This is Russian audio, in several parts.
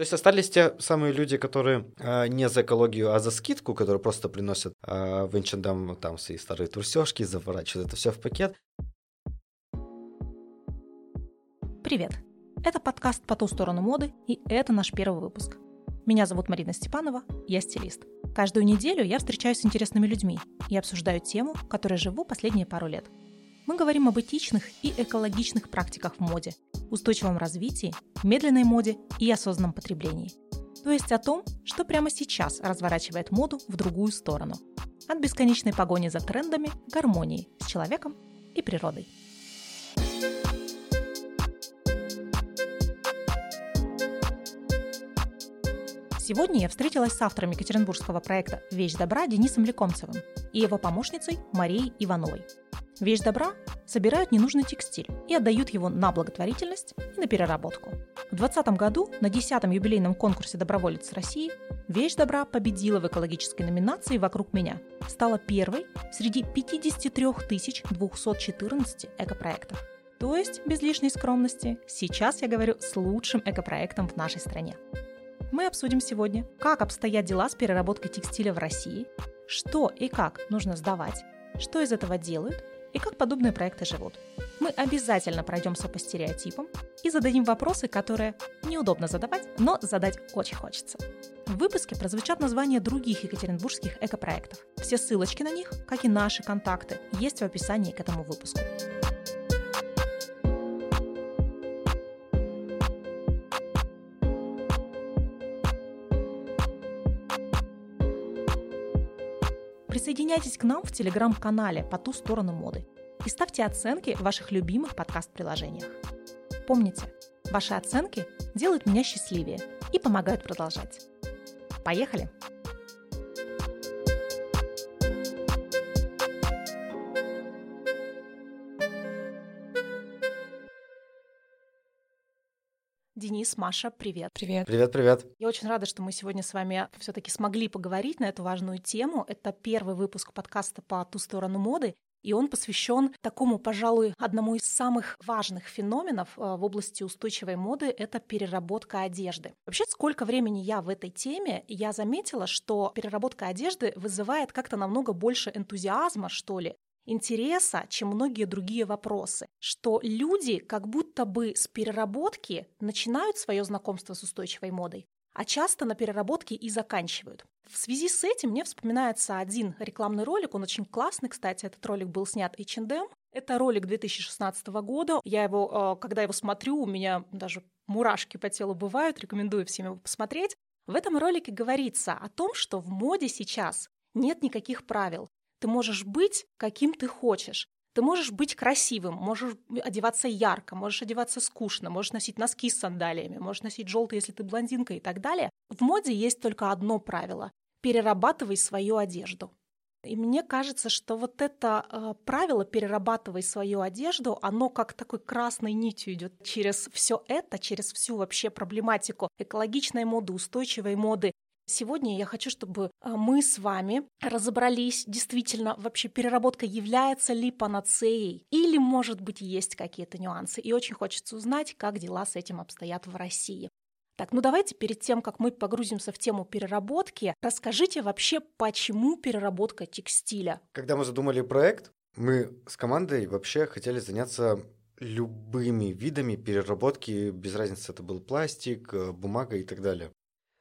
То есть остались те самые люди, которые э, не за экологию, а за скидку, которые просто приносят э, в Инчендам там свои старые трусежки, заворачивают это все в пакет. Привет! Это подкаст «По ту сторону моды», и это наш первый выпуск. Меня зовут Марина Степанова, я стилист. Каждую неделю я встречаюсь с интересными людьми и обсуждаю тему, которой живу последние пару лет. Мы говорим об этичных и экологичных практиках в моде, устойчивом развитии, медленной моде и осознанном потреблении. То есть о том, что прямо сейчас разворачивает моду в другую сторону. От бесконечной погони за трендами к гармонии с человеком и природой. Сегодня я встретилась с автором екатеринбургского проекта «Вещь добра» Денисом Лекомцевым и его помощницей Марией Ивановой. Вещь добра собирают ненужный текстиль и отдают его на благотворительность и на переработку. В 2020 году на 10-м юбилейном конкурсе «Доброволец России» «Вещь добра» победила в экологической номинации «Вокруг меня». Стала первой среди 53 214 экопроектов. То есть, без лишней скромности, сейчас я говорю с лучшим экопроектом в нашей стране. Мы обсудим сегодня, как обстоят дела с переработкой текстиля в России, что и как нужно сдавать, что из этого делают и как подобные проекты живут. Мы обязательно пройдемся по стереотипам и зададим вопросы, которые неудобно задавать, но задать очень хочется. В выпуске прозвучат названия других екатеринбургских экопроектов. Все ссылочки на них, как и наши контакты, есть в описании к этому выпуску. Присоединяйтесь к нам в телеграм-канале «По ту сторону моды» и ставьте оценки в ваших любимых подкаст-приложениях. Помните, ваши оценки делают меня счастливее и помогают продолжать. Поехали! Денис, Маша, привет. Привет. Привет, привет. Я очень рада, что мы сегодня с вами все-таки смогли поговорить на эту важную тему. Это первый выпуск подкаста по ту сторону моды. И он посвящен такому, пожалуй, одному из самых важных феноменов э, в области устойчивой моды — это переработка одежды. Вообще, сколько времени я в этой теме, я заметила, что переработка одежды вызывает как-то намного больше энтузиазма, что ли, интереса, чем многие другие вопросы, что люди как будто бы с переработки начинают свое знакомство с устойчивой модой, а часто на переработке и заканчивают. В связи с этим мне вспоминается один рекламный ролик, он очень классный, кстати, этот ролик был снят H&M. Это ролик 2016 года. Я его, э, когда его смотрю, у меня даже мурашки по телу бывают, рекомендую всем его посмотреть. В этом ролике говорится о том, что в моде сейчас нет никаких правил. Ты можешь быть, каким ты хочешь. Ты можешь быть красивым, можешь одеваться ярко, можешь одеваться скучно, можешь носить носки с сандалиями, можешь носить желтые, если ты блондинка и так далее. В моде есть только одно правило – перерабатывай свою одежду. И мне кажется, что вот это э, правило «перерабатывай свою одежду», оно как такой красной нитью идет через все это, через всю вообще проблематику экологичной моды, устойчивой моды, Сегодня я хочу, чтобы а, мы с вами разобрались, действительно, вообще переработка является ли панацеей или, может быть, есть какие-то нюансы. И очень хочется узнать, как дела с этим обстоят в России. Так, ну давайте перед тем, как мы погрузимся в тему переработки, расскажите вообще, почему переработка текстиля? Когда мы задумали проект, мы с командой вообще хотели заняться любыми видами переработки, без разницы, это был пластик, э, бумага и так далее.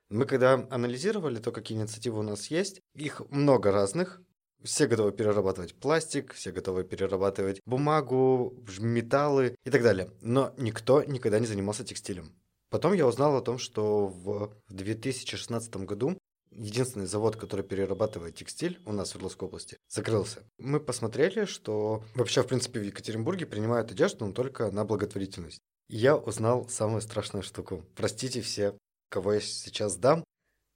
Мы когда анализировали то, какие инициативы у нас есть, их много разных. Все готовы перерабатывать пластик, все готовы перерабатывать бумагу, металлы и так далее. Но никто никогда не занимался текстилем. Потом я узнал о том, что в 2016 году единственный завод, который перерабатывает текстиль у нас в Свердловской области, закрылся. Мы посмотрели, что вообще, в принципе, в Екатеринбурге принимают одежду, но только на благотворительность. И я узнал самую страшную штуку. Простите все кого я сейчас дам,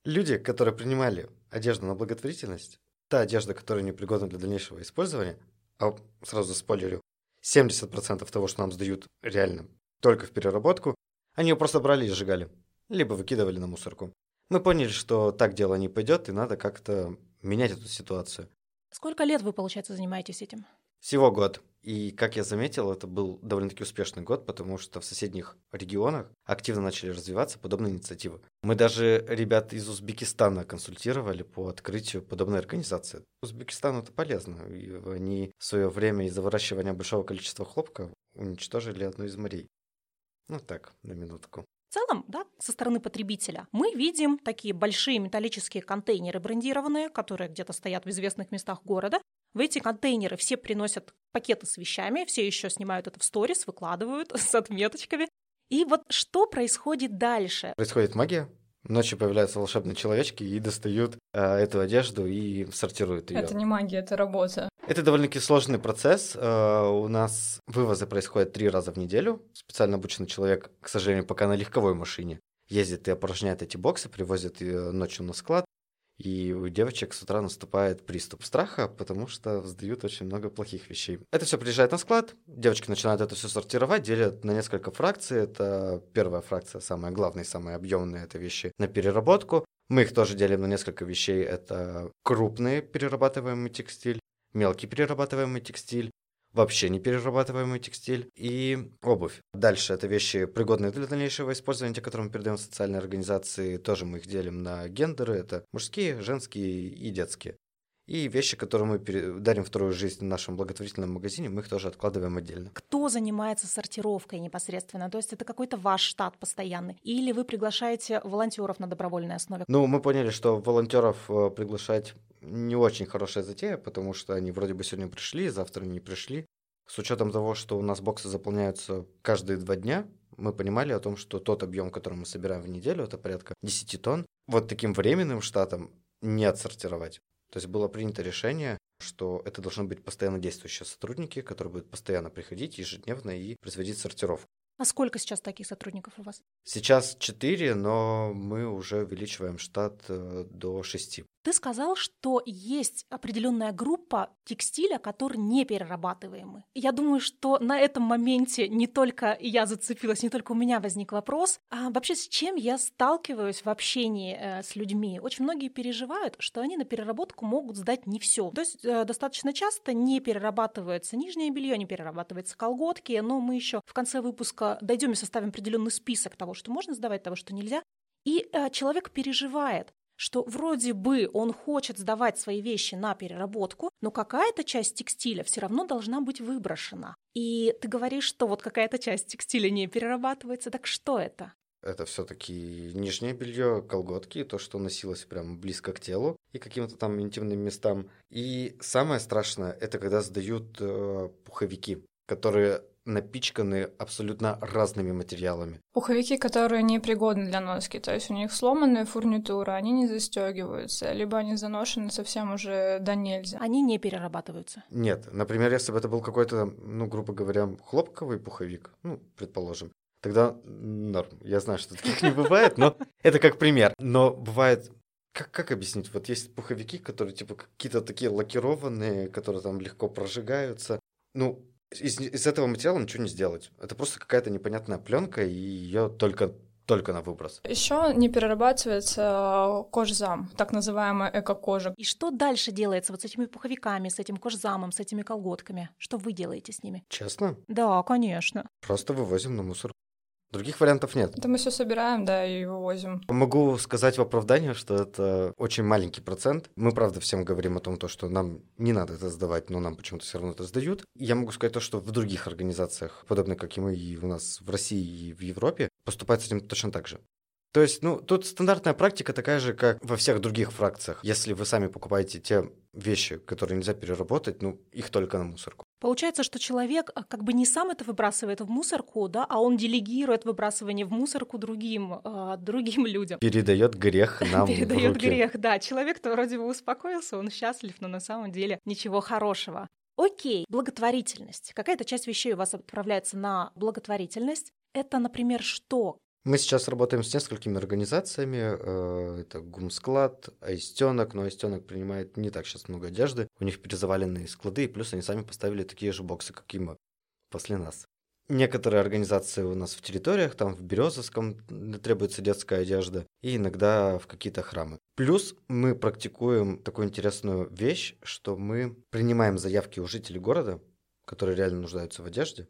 люди, которые принимали одежду на благотворительность, та одежда, которая непригодна для дальнейшего использования, а сразу спойлерю, 70% того, что нам сдают реально только в переработку, они ее просто брали и сжигали, либо выкидывали на мусорку. Мы поняли, что так дело не пойдет, и надо как-то менять эту ситуацию. Сколько лет вы, получается, занимаетесь этим? Всего год. И, как я заметил, это был довольно-таки успешный год, потому что в соседних регионах активно начали развиваться подобные инициативы. Мы даже ребят из Узбекистана консультировали по открытию подобной организации. Узбекистану это полезно. И они в свое время из-за выращивания большого количества хлопка уничтожили одну из морей. Ну так, на минутку. В целом, да, со стороны потребителя мы видим такие большие металлические контейнеры брендированные, которые где-то стоят в известных местах города, в эти контейнеры все приносят пакеты с вещами, все еще снимают это в сторис, выкладывают с отметочками. И вот что происходит дальше? Происходит магия. Ночью появляются волшебные человечки и достают э, эту одежду и сортируют ее. Это не магия, это работа. Это довольно-таки сложный процесс. Э, у нас вывозы происходят три раза в неделю. Специально обученный человек, к сожалению, пока на легковой машине ездит и опорожняет эти боксы, привозит ее ночью на склад. И у девочек с утра наступает приступ страха, потому что сдают очень много плохих вещей. Это все приезжает на склад, девочки начинают это все сортировать, делят на несколько фракций. Это первая фракция, самая главная, самая объемная, это вещи на переработку. Мы их тоже делим на несколько вещей. Это крупный перерабатываемый текстиль, мелкий перерабатываемый текстиль, вообще не перерабатываемый текстиль и обувь. Дальше это вещи, пригодные для дальнейшего использования, те, которые мы передаем социальные организации, тоже мы их делим на гендеры, это мужские, женские и детские. И вещи, которые мы дарим вторую жизнь в нашем благотворительном магазине, мы их тоже откладываем отдельно. Кто занимается сортировкой непосредственно? То есть это какой-то ваш штат постоянный? Или вы приглашаете волонтеров на добровольной основе? Ну, мы поняли, что волонтеров э, приглашать не очень хорошая затея, потому что они вроде бы сегодня пришли, завтра не пришли. С учетом того, что у нас боксы заполняются каждые два дня, мы понимали о том, что тот объем, который мы собираем в неделю, это порядка 10 тонн, вот таким временным штатом не отсортировать. То есть было принято решение, что это должны быть постоянно действующие сотрудники, которые будут постоянно приходить ежедневно и производить сортировку. А сколько сейчас таких сотрудников у вас? Сейчас четыре, но мы уже увеличиваем штат э, до шести. Ты сказал, что есть определенная группа текстиля, который не перерабатываемый. Я думаю, что на этом моменте не только я зацепилась, не только у меня возник вопрос, а вообще с чем я сталкиваюсь в общении э, с людьми. Очень многие переживают, что они на переработку могут сдать не все. То есть э, достаточно часто не перерабатывается нижнее белье, не перерабатывается колготки, но мы еще в конце выпуска дойдем и составим определенный список того, что можно сдавать, того, что нельзя. И э, человек переживает, что вроде бы он хочет сдавать свои вещи на переработку, но какая-то часть текстиля все равно должна быть выброшена. И ты говоришь, что вот какая-то часть текстиля не перерабатывается, так что это? Это все-таки нижнее белье, колготки, то, что носилось прям близко к телу и каким-то там интимным местам. И самое страшное, это когда сдают э, пуховики, которые напичканы абсолютно разными материалами. Пуховики, которые не пригодны для носки, то есть у них сломанная фурнитура, они не застегиваются, либо они заношены совсем уже до нельзя. Они не перерабатываются. Нет, например, если бы это был какой-то, ну, грубо говоря, хлопковый пуховик, ну, предположим, тогда норм. Я знаю, что таких не бывает, но это как пример. Но бывает как, как объяснить? Вот есть пуховики, которые типа какие-то такие лакированные, которые там легко прожигаются. Ну, из, из этого материала ничего не сделать. Это просто какая-то непонятная пленка, и ее только только на выброс. Еще не перерабатывается кожзам, так называемая эко-кожа. И что дальше делается вот с этими пуховиками, с этим кожзамом, с этими колготками? Что вы делаете с ними? Честно? Да, конечно. Просто вывозим на мусор. Других вариантов нет. Это мы все собираем, да, и вывозим. Могу сказать в оправдание, что это очень маленький процент. Мы, правда, всем говорим о том, то, что нам не надо это сдавать, но нам почему-то все равно это сдают. Я могу сказать то, что в других организациях, подобных как и мы, и у нас в России, и в Европе, поступают с этим точно так же. То есть, ну, тут стандартная практика такая же, как во всех других фракциях. Если вы сами покупаете те вещи, которые нельзя переработать, ну, их только на мусорку. Получается, что человек а, как бы не сам это выбрасывает в мусорку, да, а он делегирует выбрасывание в мусорку другим, э, другим людям. Передает грех нам Передает грех, да. Человек-то вроде бы успокоился, он счастлив, но на самом деле ничего хорошего. Окей, благотворительность. Какая-то часть вещей у вас отправляется на благотворительность. Это, например, что? Мы сейчас работаем с несколькими организациями. Э, это Гумсклад, Аистенок, но Аистенок принимает не так сейчас много одежды. У них перезаваленные склады, и плюс они сами поставили такие же боксы, как и мы, после нас. Некоторые организации у нас в территориях, там в Березовском требуется детская одежда, и иногда в какие-то храмы. Плюс мы практикуем такую интересную вещь, что мы принимаем заявки у жителей города, которые реально нуждаются в одежде,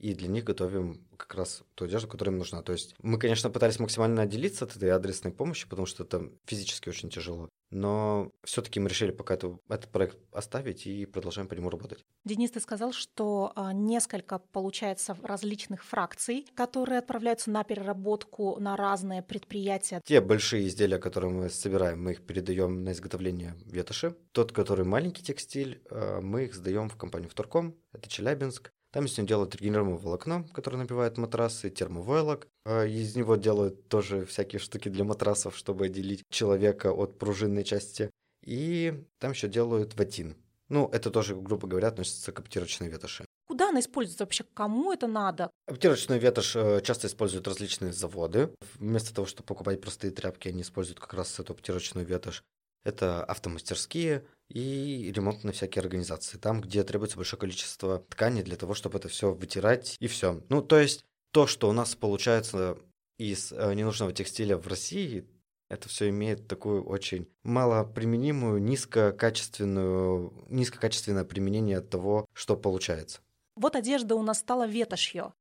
и для них готовим как раз ту одежду, которая им нужна. То есть мы, конечно, пытались максимально отделиться от этой адресной помощи, потому что это физически очень тяжело. Но все-таки мы решили пока это, этот проект оставить и продолжаем по нему работать. Денис, ты сказал, что а, несколько, получается, различных фракций, которые отправляются на переработку на разные предприятия. Те большие изделия, которые мы собираем, мы их передаем на изготовление ветоши. Тот, который маленький текстиль, а, мы их сдаем в компанию «Вторком», это Челябинск. Там из него делают регенерируемое волокно, которое набивает матрасы, термовойлок. А из него делают тоже всякие штуки для матрасов, чтобы отделить человека от пружинной части. И там еще делают ватин. Ну, это тоже, грубо говоря, относится к аптировочной ветоши. Куда она используется вообще? Кому это надо? Аптировочную ветошь э, часто используют различные заводы. Вместо того, чтобы покупать простые тряпки, они используют как раз эту аптировочную ветошь. Это автомастерские и ремонтные всякие организации. Там, где требуется большое количество ткани для того, чтобы это все вытирать и все. Ну, то есть то, что у нас получается из э, ненужного текстиля в России, это все имеет такую очень малоприменимую, низкокачественную, низкокачественное применение того, что получается. Вот одежда у нас стала ветошью.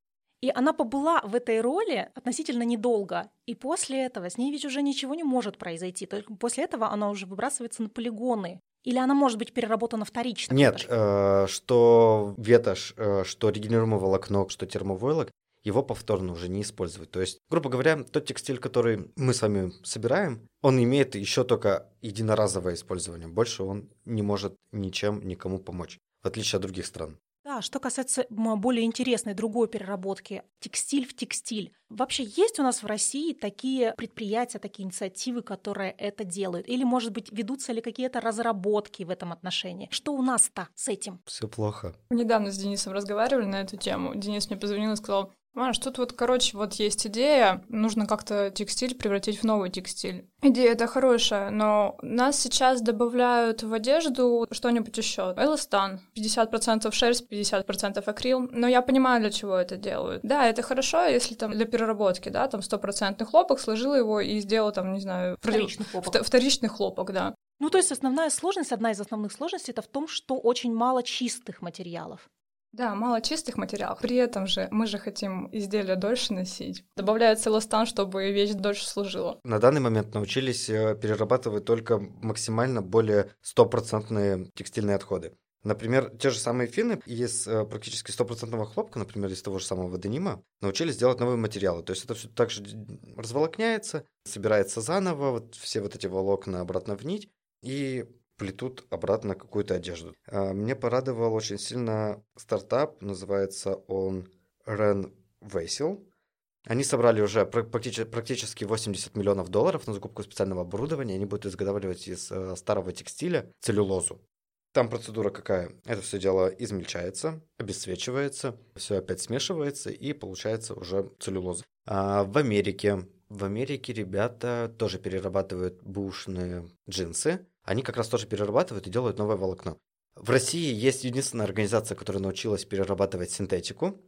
И она побыла в этой роли относительно недолго. И после этого с ней ведь уже ничего не может произойти. Только после этого она уже выбрасывается на полигоны. Или она может быть переработана вторично? Нет, э, что ветошь, э, что регенерируемое волокно, что термовойлок, его повторно уже не использовать. То есть, грубо говоря, тот текстиль, который мы с вами собираем, он имеет еще только единоразовое использование. Больше он не может ничем никому помочь, в отличие от других стран. Да, что касается более интересной другой переработки, текстиль в текстиль. Вообще есть у нас в России такие предприятия, такие инициативы, которые это делают? Или, может быть, ведутся ли какие-то разработки в этом отношении? Что у нас-то с этим? Все плохо. Недавно с Денисом разговаривали на эту тему. Денис мне позвонил и сказал, Маш, тут вот, короче, вот есть идея, нужно как-то текстиль превратить в новый текстиль. Идея это хорошая, но нас сейчас добавляют в одежду что-нибудь еще. Эластан, 50% шерсть, 50% акрил, но я понимаю, для чего это делают. Да, это хорошо, если там для переработки, да, там стопроцентный хлопок, сложил его и сделал там, не знаю... Вторичный хлопок. Вторичный хлопок, да. Ну, то есть основная сложность, одна из основных сложностей, это в том, что очень мало чистых материалов. Да, мало чистых материалов. При этом же мы же хотим изделия дольше носить. Добавляется эластан, чтобы вещь дольше служила. На данный момент научились э, перерабатывать только максимально более стопроцентные текстильные отходы. Например, те же самые финны из э, практически стопроцентного хлопка, например, из того же самого денима, научились делать новые материалы. То есть это все так же разволокняется, собирается заново, вот все вот эти волокна обратно в нить, и плетут обратно какую-то одежду. А, мне порадовал очень сильно стартап, называется он Ren Vessel. Они собрали уже практически 80 миллионов долларов на закупку специального оборудования. Они будут изготавливать из э, старого текстиля целлюлозу. Там процедура какая? Это все дело измельчается, обесцвечивается, все опять смешивается и получается уже целлюлоза. А в Америке в Америке ребята тоже перерабатывают бушные джинсы. Они как раз тоже перерабатывают и делают новое волокно. В России есть единственная организация, которая научилась перерабатывать синтетику.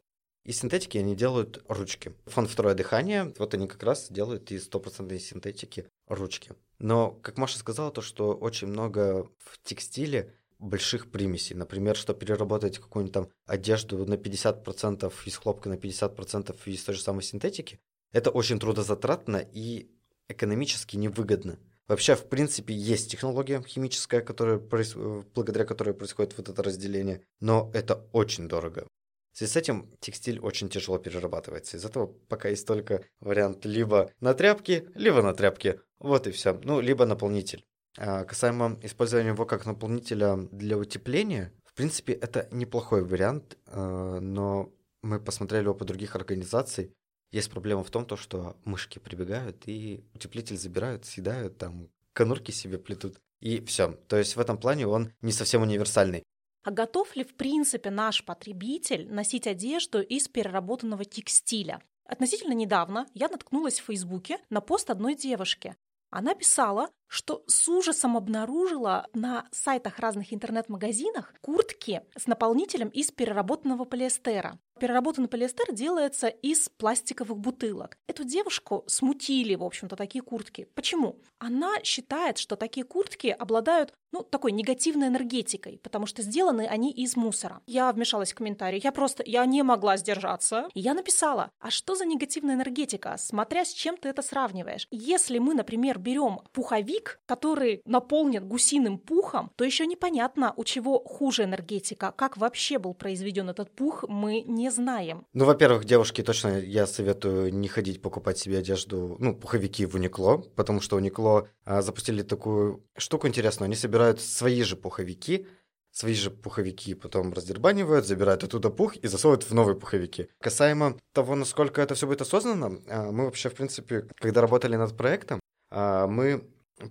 Из синтетики они делают ручки. Фонд «Второе дыхание», вот они как раз делают из стопроцентной синтетики ручки. Но, как Маша сказала, то, что очень много в текстиле больших примесей. Например, что переработать какую-нибудь там одежду на 50% из хлопка, на 50% из той же самой синтетики, это очень трудозатратно и экономически невыгодно. Вообще, в принципе, есть технология химическая, которая, благодаря которой происходит вот это разделение, но это очень дорого. В связи с этим текстиль очень тяжело перерабатывается. Из этого пока есть только вариант либо на тряпке, либо на тряпке. Вот и все. Ну, либо наполнитель. А касаемо использования его как наполнителя для утепления, в принципе, это неплохой вариант, э, но мы посмотрели опыт других организаций, есть проблема в том, то, что мышки прибегают и утеплитель забирают, съедают, там конурки себе плетут. И все. То есть в этом плане он не совсем универсальный. А готов ли в принципе наш потребитель носить одежду из переработанного текстиля? Относительно недавно я наткнулась в Фейсбуке на пост одной девушки. Она писала, что с ужасом обнаружила на сайтах разных интернет-магазинах куртки с наполнителем из переработанного полиэстера. Переработанный полиэстер делается из пластиковых бутылок. Эту девушку смутили, в общем-то, такие куртки. Почему? Она считает, что такие куртки обладают ну, такой негативной энергетикой, потому что сделаны они из мусора. Я вмешалась в комментарий, я просто, я не могла сдержаться. Я написала, а что за негативная энергетика, смотря с чем ты это сравниваешь. Если мы, например, берем пуховик, который наполнен гусиным пухом, то еще непонятно, у чего хуже энергетика. Как вообще был произведен этот пух, мы не знаем. Ну, во-первых, девушки, точно я советую не ходить покупать себе одежду, ну, пуховики в Уникло, потому что Уникло а, запустили такую штуку интересную. Они собирают свои же пуховики, свои же пуховики потом раздербанивают, забирают оттуда пух и засовывают в новые пуховики. Касаемо того, насколько это все будет осознанно, а, мы вообще, в принципе, когда работали над проектом, а, мы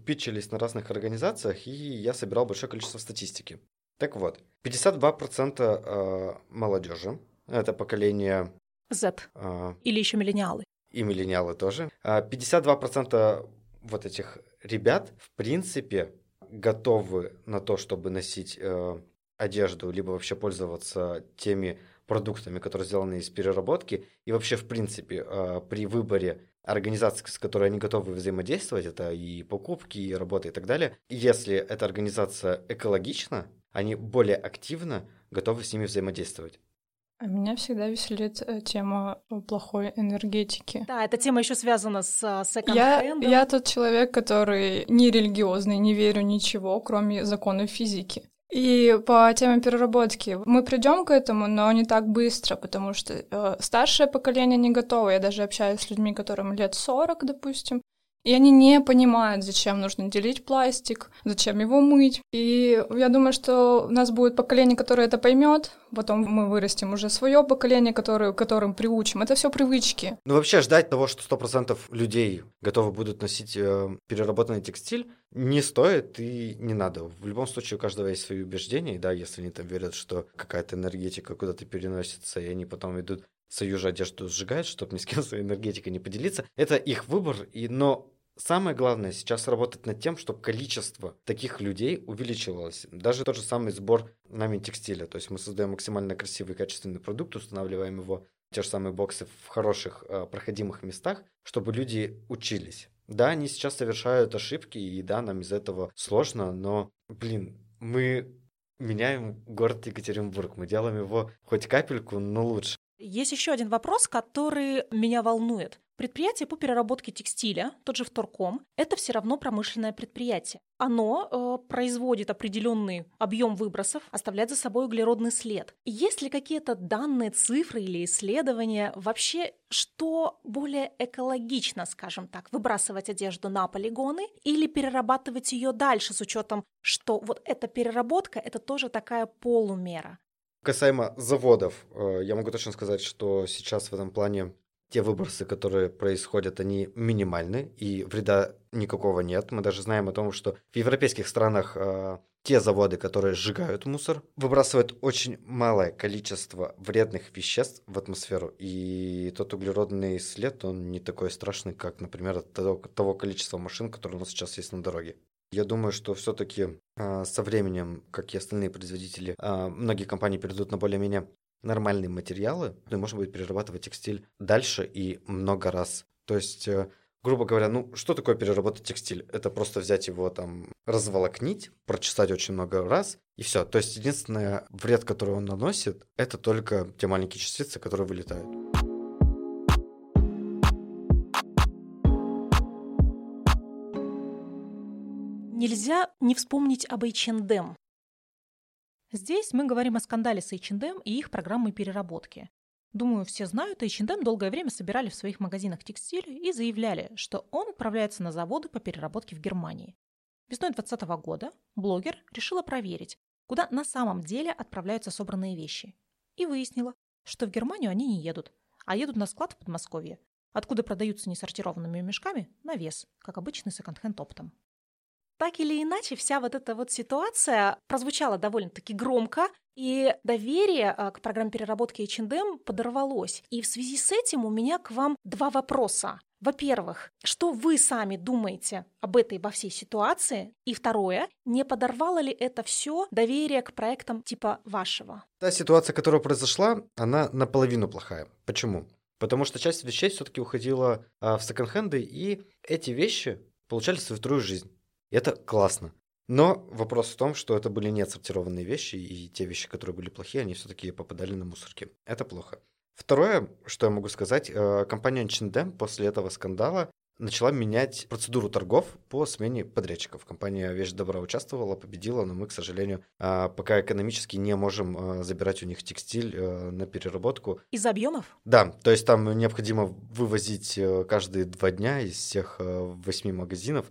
питчились на разных организациях, и я собирал большое количество статистики. Так вот, 52% а, молодежи, это поколение... Z. Или еще миллениалы. И миллениалы тоже. 52% вот этих ребят, в принципе, готовы на то, чтобы носить э, одежду, либо вообще пользоваться теми продуктами, которые сделаны из переработки, и вообще, в принципе, э, при выборе организаций, с которой они готовы взаимодействовать, это и покупки, и работа и так далее, если эта организация экологична, они более активно готовы с ними взаимодействовать. А меня всегда веселит э, тема плохой энергетики. Да, эта тема еще связана с секонд я, я тот человек, который не религиозный, не верю ничего, кроме законов физики. И по теме переработки мы придем к этому, но не так быстро, потому что э, старшее поколение не готово. Я даже общаюсь с людьми, которым лет 40, допустим, и они не понимают, зачем нужно делить пластик, зачем его мыть. И я думаю, что у нас будет поколение, которое это поймет, потом мы вырастим уже свое поколение, которое, которым приучим. Это все привычки. Ну вообще ждать того, что 100% людей готовы будут носить э, переработанный текстиль, не стоит и не надо. В любом случае у каждого есть свои убеждения, да, если они там верят, что какая-то энергетика куда-то переносится, и они потом идут свою же одежду сжигают, чтобы ни с кем своей энергетикой не поделиться. Это их выбор, и, но Самое главное сейчас работать над тем, чтобы количество таких людей увеличивалось. Даже тот же самый сбор нами текстиля. То есть мы создаем максимально красивый качественный продукт, устанавливаем его те же самые боксы в хороших э, проходимых местах, чтобы люди учились. Да, они сейчас совершают ошибки, и да, нам из этого сложно, но, блин, мы меняем город Екатеринбург, мы делаем его хоть капельку, но лучше. Есть еще один вопрос, который меня волнует. Предприятие по переработке текстиля, тот же Вторком, это все равно промышленное предприятие. Оно э, производит определенный объем выбросов, оставляет за собой углеродный след. Есть ли какие-то данные, цифры или исследования вообще, что более экологично, скажем так, выбрасывать одежду на полигоны или перерабатывать ее дальше с учетом, что вот эта переработка это тоже такая полумера? Касаемо заводов, э, я могу точно сказать, что сейчас в этом плане те выбросы, которые происходят, они минимальны, и вреда никакого нет. Мы даже знаем о том, что в европейских странах э, те заводы, которые сжигают мусор, выбрасывают очень малое количество вредных веществ в атмосферу. И тот углеродный след, он не такой страшный, как, например, от того, того количества машин, которые у нас сейчас есть на дороге. Я думаю, что все-таки э, со временем, как и остальные производители, э, многие компании перейдут на более-менее нормальные материалы, и можно будет перерабатывать текстиль дальше и много раз. То есть, э, грубо говоря, ну что такое переработать текстиль? Это просто взять его там, разволокнить, прочесать очень много раз, и все. То есть, единственный вред, который он наносит, это только те маленькие частицы, которые вылетают. Нельзя не вспомнить об H&M. Здесь мы говорим о скандале с H&M и их программой переработки. Думаю, все знают, H&M долгое время собирали в своих магазинах текстиль и заявляли, что он отправляется на заводы по переработке в Германии. Весной 2020 года блогер решила проверить, куда на самом деле отправляются собранные вещи. И выяснила, что в Германию они не едут, а едут на склад в Подмосковье, откуда продаются несортированными мешками на вес, как обычный секонд-хенд оптом. Так или иначе, вся вот эта вот ситуация прозвучала довольно-таки громко, и доверие а, к программе переработки H&M подорвалось. И в связи с этим у меня к вам два вопроса. Во-первых, что вы сами думаете об этой во всей ситуации? И второе, не подорвало ли это все доверие к проектам типа вашего? Та ситуация, которая произошла, она наполовину плохая. Почему? Потому что часть вещей все-таки уходила а, в секонд-хенды, и эти вещи получали свою вторую жизнь. Это классно. Но вопрос в том, что это были не отсортированные вещи, и те вещи, которые были плохие, они все-таки попадали на мусорки. Это плохо. Второе, что я могу сказать, э, компания H&M после этого скандала начала менять процедуру торгов по смене подрядчиков. Компания «Вещь добра» участвовала, победила, но мы, к сожалению, а, пока экономически не можем а, забирать у них текстиль э, на переработку. Из объемов? Да, то есть там необходимо вывозить э, каждые два дня из всех восьми магазинов,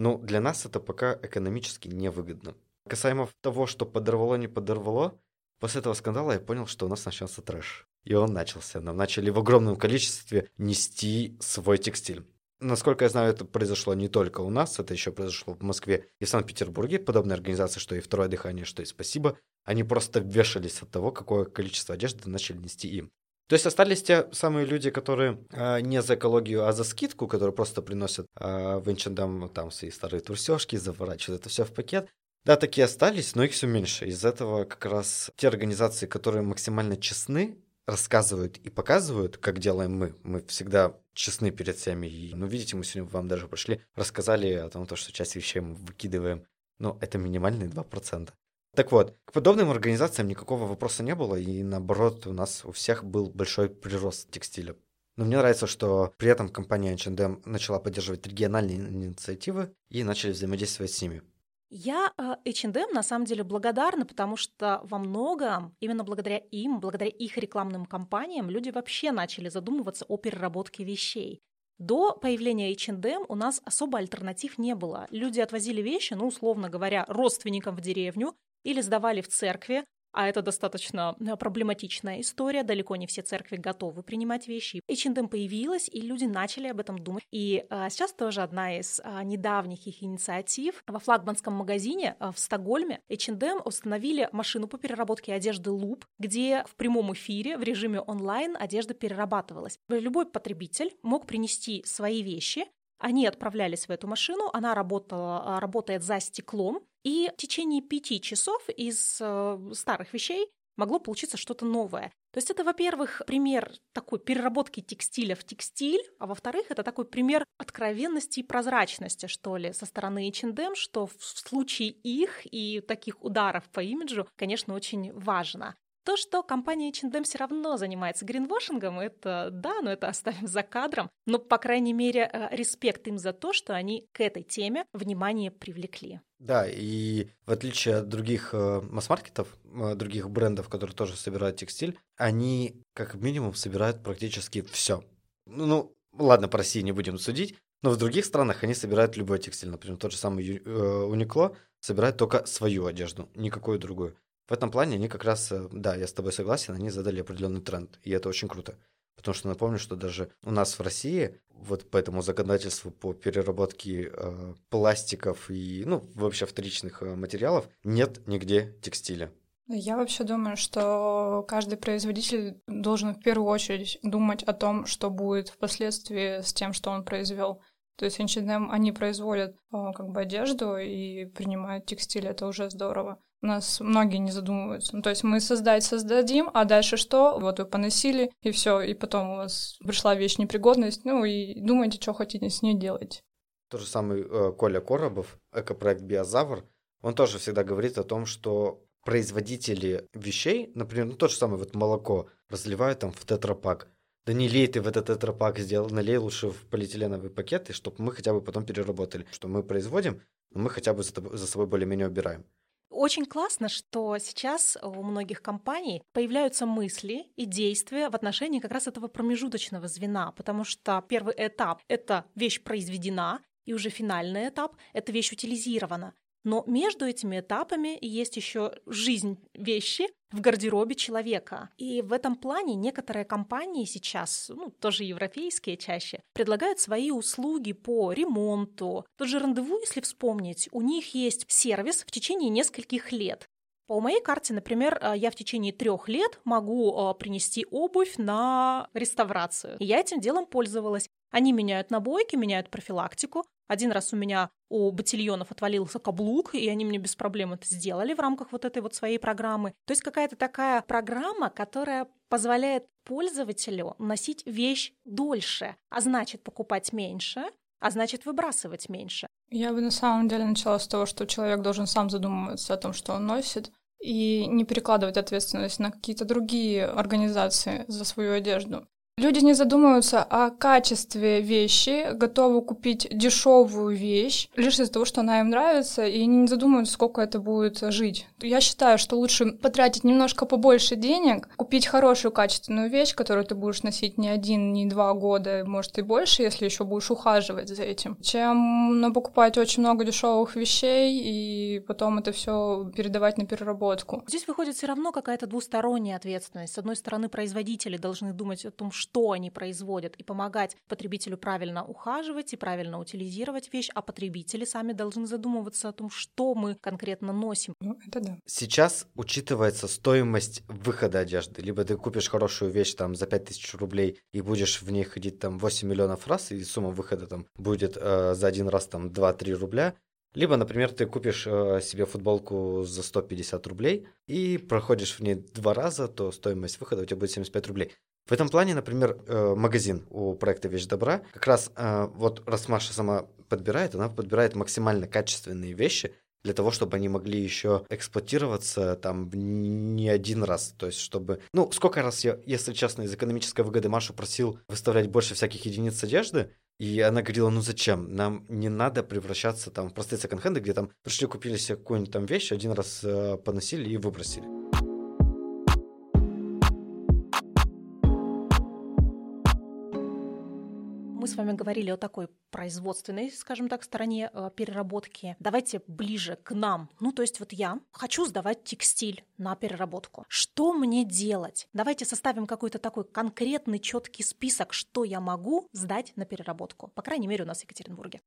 но для нас это пока экономически невыгодно. Касаемо того, что подорвало, не подорвало, после этого скандала я понял, что у нас начался трэш. И он начался. Нам начали в огромном количестве нести свой текстиль. Насколько я знаю, это произошло не только у нас, это еще произошло в Москве и в Санкт-Петербурге. Подобные организации, что и «Второе дыхание», что и «Спасибо», они просто вешались от того, какое количество одежды начали нести им. То есть остались те самые люди, которые э, не за экологию, а за скидку, которые просто приносят э, в Инчендам там свои старые трусежки, заворачивают это все в пакет. Да, такие остались, но их все меньше. Из этого как раз те организации, которые максимально честны, рассказывают и показывают, как делаем мы. Мы всегда честны перед всеми. И, ну, видите, мы сегодня вам даже пошли, рассказали о том, что часть вещей мы выкидываем. Но это минимальные 2%. Так вот, к подобным организациям никакого вопроса не было, и наоборот, у нас у всех был большой прирост текстиля. Но мне нравится, что при этом компания H&M начала поддерживать региональные инициативы и начали взаимодействовать с ними. Я H&M на самом деле благодарна, потому что во многом именно благодаря им, благодаря их рекламным кампаниям люди вообще начали задумываться о переработке вещей. До появления H&M у нас особо альтернатив не было. Люди отвозили вещи, ну, условно говоря, родственникам в деревню, или сдавали в церкви, а это достаточно э, проблематичная история. Далеко не все церкви готовы принимать вещи. H&M появилась, и люди начали об этом думать. И а, сейчас тоже одна из а, недавних их инициатив. Во флагманском магазине а, в Стокгольме H&M установили машину по переработке одежды Loop, где в прямом эфире в режиме онлайн одежда перерабатывалась. Любой потребитель мог принести свои вещи, они отправлялись в эту машину, она работала, работает за стеклом, и в течение пяти часов из э, старых вещей могло получиться что-то новое. То есть это, во-первых, пример такой переработки текстиля в текстиль, а во-вторых, это такой пример откровенности и прозрачности, что ли, со стороны H&M, что в случае их и таких ударов по имиджу, конечно, очень важно. То, что компания H&M все равно занимается гринвошингом, это да, но это оставим за кадром. Но, по крайней мере, э, респект им за то, что они к этой теме внимание привлекли. Да, и в отличие от других э, масс-маркетов, э, других брендов, которые тоже собирают текстиль, они как минимум собирают практически все. Ну, ну, ладно, по России не будем судить, но в других странах они собирают любой текстиль. Например, тот же самый Uniqlo собирает только свою одежду, никакую другую. В этом плане они как раз, э, да, я с тобой согласен, они задали определенный тренд, и это очень круто. Потому что напомню, что даже у нас в России вот по этому законодательству по переработке э, пластиков и, ну, вообще вторичных э, материалов нет нигде текстиля. Я вообще думаю, что каждый производитель должен в первую очередь думать о том, что будет впоследствии с тем, что он произвел. То есть H&M, они производят э, как бы одежду и принимают текстиль, это уже здорово у нас многие не задумываются. Ну, то есть мы создать создадим, а дальше что? Вот вы поносили, и все, и потом у вас пришла вещь непригодность, ну и думайте, что хотите с ней делать. Тот же самый э, Коля Коробов, экопроект Биозавр, он тоже всегда говорит о том, что производители вещей, например, ну тот же самый вот молоко разливают там в тетрапак. Да не лей ты в этот тетрапак сделал, налей лучше в полиэтиленовый пакет, и чтобы мы хотя бы потом переработали. Что мы производим, мы хотя бы за, за собой более-менее убираем. Очень классно, что сейчас у многих компаний появляются мысли и действия в отношении как раз этого промежуточного звена, потому что первый этап — это вещь произведена, и уже финальный этап — это вещь утилизирована. Но между этими этапами есть еще жизнь вещи в гардеробе человека. И в этом плане некоторые компании сейчас, ну, тоже европейские чаще, предлагают свои услуги по ремонту. Тот же рандеву, если вспомнить, у них есть сервис в течение нескольких лет. По моей карте, например, э, я в течение трех лет могу э, принести обувь на реставрацию. И я этим делом пользовалась. Они меняют набойки, меняют профилактику. Один раз у меня у ботильонов отвалился каблук, и они мне без проблем это сделали в рамках вот этой вот своей программы. То есть какая-то такая программа, которая позволяет пользователю носить вещь дольше, а значит покупать меньше, а значит выбрасывать меньше. Я бы на самом деле начала с того, что человек должен сам задумываться о том, что он носит, и не перекладывать ответственность на какие-то другие организации за свою одежду. Люди не задумываются о качестве вещи, готовы купить дешевую вещь лишь из-за того, что она им нравится, и не задумываются, сколько это будет жить. Я считаю, что лучше потратить немножко побольше денег, купить хорошую качественную вещь, которую ты будешь носить не один, не два года, может и больше, если еще будешь ухаживать за этим, чем ну, покупать очень много дешевых вещей и потом это все передавать на переработку. Здесь выходит все равно какая-то двусторонняя ответственность. С одной стороны, производители должны думать о том, что что они производят, и помогать потребителю правильно ухаживать и правильно утилизировать вещь, а потребители сами должны задумываться о том, что мы конкретно носим. Ну, это да. Сейчас учитывается стоимость выхода одежды. Либо ты купишь хорошую вещь там за 5000 рублей и будешь в ней ходить там 8 миллионов раз, и сумма выхода там будет э, за один раз там 2-3 рубля, либо, например, ты купишь э, себе футболку за 150 рублей и проходишь в ней два раза, то стоимость выхода у тебя будет 75 рублей. В этом плане, например, э, магазин у проекта «Вещь добра», как раз э, вот раз Маша сама подбирает, она подбирает максимально качественные вещи, для того, чтобы они могли еще эксплуатироваться там не один раз. То есть, чтобы... Ну, сколько раз я, если честно, из экономической выгоды Машу просил выставлять больше всяких единиц одежды, и она говорила, ну зачем? Нам не надо превращаться там в простые секонд-хенды, где там пришли, купили себе какую-нибудь там вещь, один раз э, поносили и выбросили. Мы с вами говорили о такой производственной, скажем так, стороне э, переработки. Давайте ближе к нам. Ну, то есть вот я хочу сдавать текстиль на переработку. Что мне делать? Давайте составим какой-то такой конкретный, четкий список, что я могу сдать на переработку. По крайней мере, у нас в Екатеринбурге.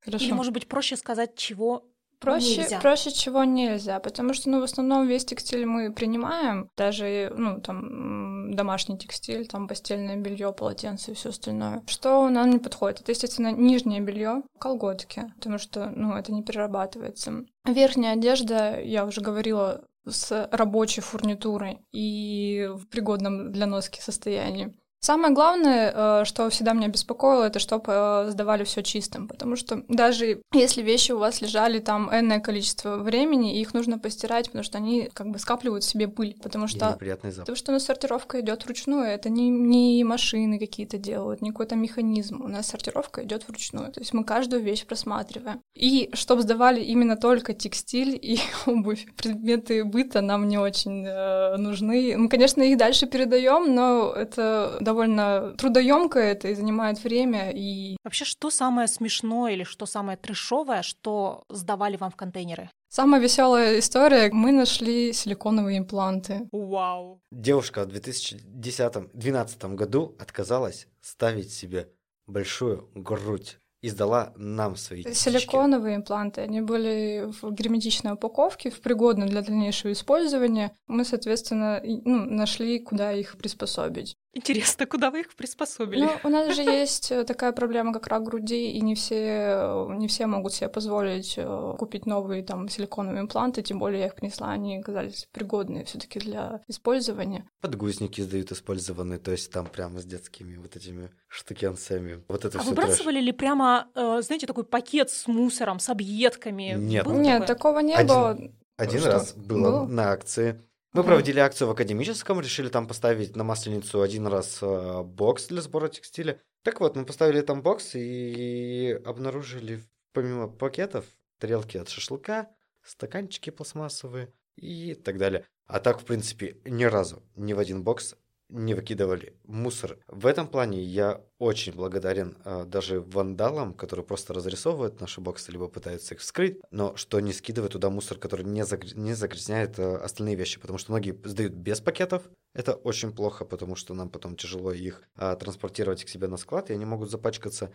Хорошо. Или, может быть, проще сказать, чего Проще, нельзя. проще чего нельзя, потому что, ну, в основном весь текстиль мы принимаем, даже, ну, там, домашний текстиль, там, постельное белье, полотенце и все остальное. Что нам не подходит? Это, естественно, нижнее белье, колготки, потому что, ну, это не перерабатывается. Верхняя одежда, я уже говорила, с рабочей фурнитурой и в пригодном для носки состоянии. Самое главное, э, что всегда меня беспокоило, это чтобы э, сдавали все чистым, потому что даже если вещи у вас лежали там энное количество времени, их нужно постирать, потому что они как бы скапливают в себе пыль, потому что неприятный запах. потому что у нас сортировка идет вручную, это не, не машины какие-то делают, не какой-то механизм, у нас сортировка идет вручную, то есть мы каждую вещь просматриваем. И чтобы сдавали именно только текстиль и обувь, предметы быта нам не очень э, нужны. Мы, конечно, их дальше передаем, но это довольно трудоемко это и занимает время. И... Вообще, что самое смешное или что самое трешовое, что сдавали вам в контейнеры? Самая веселая история. Мы нашли силиконовые импланты. Вау. Девушка в 2010-2012 году отказалась ставить себе большую грудь и сдала нам свои Силиконовые импланты, они были в герметичной упаковке, в пригодной для дальнейшего использования. Мы, соответственно, ну, нашли, куда их приспособить. Интересно, куда вы их приспособили? Ну, у нас же есть э, такая проблема, как рак груди, и не все, не все могут себе позволить э, купить новые там силиконовые импланты, тем более я их принесла, они оказались пригодные все таки для использования. Подгузники сдают использованные, то есть там прямо с детскими вот этими штукенцами. Вот это а все выбрасывали трэш. ли прямо, э, знаете, такой пакет с мусором, с объедками? Нет. Было Нет, такое? такого не Один- было. Один Что? раз было, Было? на акции. Мы Мгм. проводили акцию в академическом, решили там поставить на масленицу один раз э, бокс для сбора текстиля. Так вот, мы поставили там бокс и обнаружили помимо пакетов тарелки от шашлыка, стаканчики пластмассовые и так далее. А так, в принципе, ни разу ни в один бокс не выкидывали мусор. В этом плане я очень благодарен э, даже вандалам, которые просто разрисовывают наши боксы, либо пытаются их вскрыть, но что не скидывают туда мусор, который не, загр- не загрязняет э, остальные вещи, потому что многие сдают без пакетов. Это очень плохо, потому что нам потом тяжело их э, транспортировать к себе на склад, и они могут запачкаться.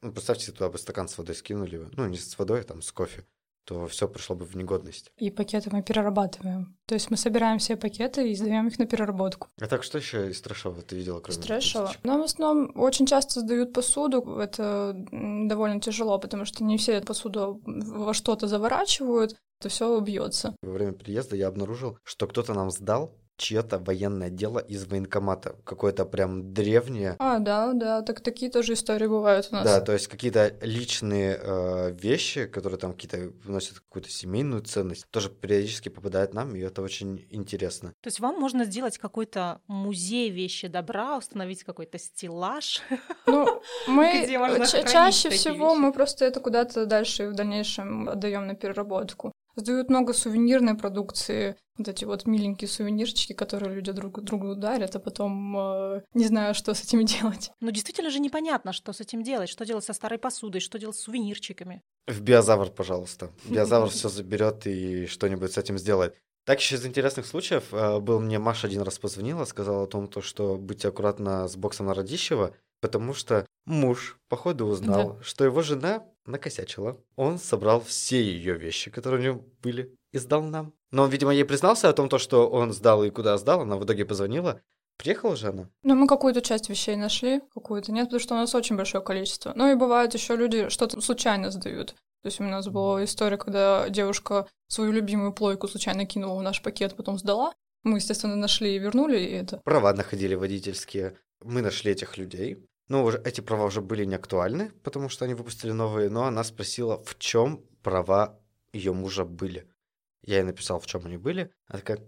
Ну, представьте, туда бы стакан с водой скинули, ну, не с водой, а там с кофе, то все пришло бы в негодность. И пакеты мы перерабатываем. То есть мы собираем все пакеты и сдаем их на переработку. А так что еще из трэшового ты видела, кроме Трэшево. косточек? Но в основном очень часто сдают посуду. Это довольно тяжело, потому что не все посуду во что-то заворачивают, то все бьется. Во время приезда я обнаружил, что кто-то нам сдал чье-то военное дело из военкомата. Какое-то прям древнее. А, да, да, так такие тоже истории бывают у нас. Да, то есть какие-то личные э, вещи, которые там какие-то вносят какую-то семейную ценность, тоже периодически попадают нам, и это очень интересно. То есть вам можно сделать какой-то музей вещи добра, установить какой-то стеллаж. Ну, мы чаще всего мы просто это куда-то дальше в дальнейшем отдаем на переработку. Сдают много сувенирной продукции, вот эти вот миленькие сувенирчики, которые люди друг другу дарят, а потом э, не знаю, что с этим делать. Но действительно же непонятно, что с этим делать, что делать со старой посудой, что делать с сувенирчиками. В биозавр, пожалуйста. Биозавр все заберет и что-нибудь с этим сделает. Так еще из интересных случаев э, был мне Маша один раз позвонила, сказала о том, то, что будьте аккуратно с боксом на Радищева, потому что муж, походу, узнал, что его жена накосячила. Он собрал все ее вещи, которые у нее были, и сдал нам. Но он, видимо, ей признался о том, то, что он сдал и куда сдал. Она в итоге позвонила. Приехала же она. Ну, мы какую-то часть вещей нашли, какую-то нет, потому что у нас очень большое количество. Ну и бывает еще люди что-то случайно сдают. То есть у нас была история, когда девушка свою любимую плойку случайно кинула в наш пакет, потом сдала. Мы, естественно, нашли и вернули это. Права находили водительские. Мы нашли этих людей. Ну, уже эти права уже были не актуальны, потому что они выпустили новые, но она спросила, в чем права ее мужа были. Я ей написал, в чем они были. Она такая,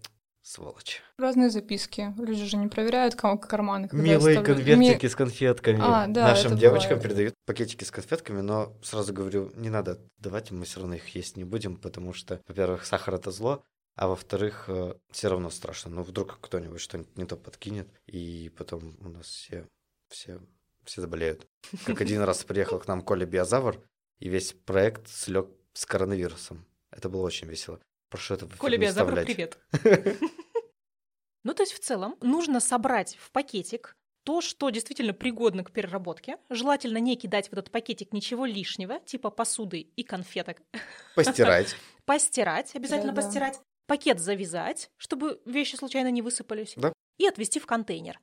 сволочь. Разные записки. Люди же не проверяют кому карманы. когда Милые конвертики с конфетками. А, да, Нашим девочкам бывает. передают пакетики с конфетками, но сразу говорю, не надо давать, мы все равно их есть не будем, потому что, во-первых, сахар это зло, а во-вторых, все равно страшно. Ну, вдруг кто-нибудь что-нибудь не то подкинет, и потом у нас все, все, все заболеют. Как один раз приехал к нам Коля Биозавр, и весь проект слег с коронавирусом. Это было очень весело. Прошу это Коля Биозавр, привет. Ну, то есть в целом нужно собрать в пакетик то, что действительно пригодно к переработке. Желательно не кидать в этот пакетик ничего лишнего, типа посуды и конфеток. Постирать. Постирать, обязательно постирать. Пакет завязать, чтобы вещи случайно не высыпались. Да. И отвезти в контейнер.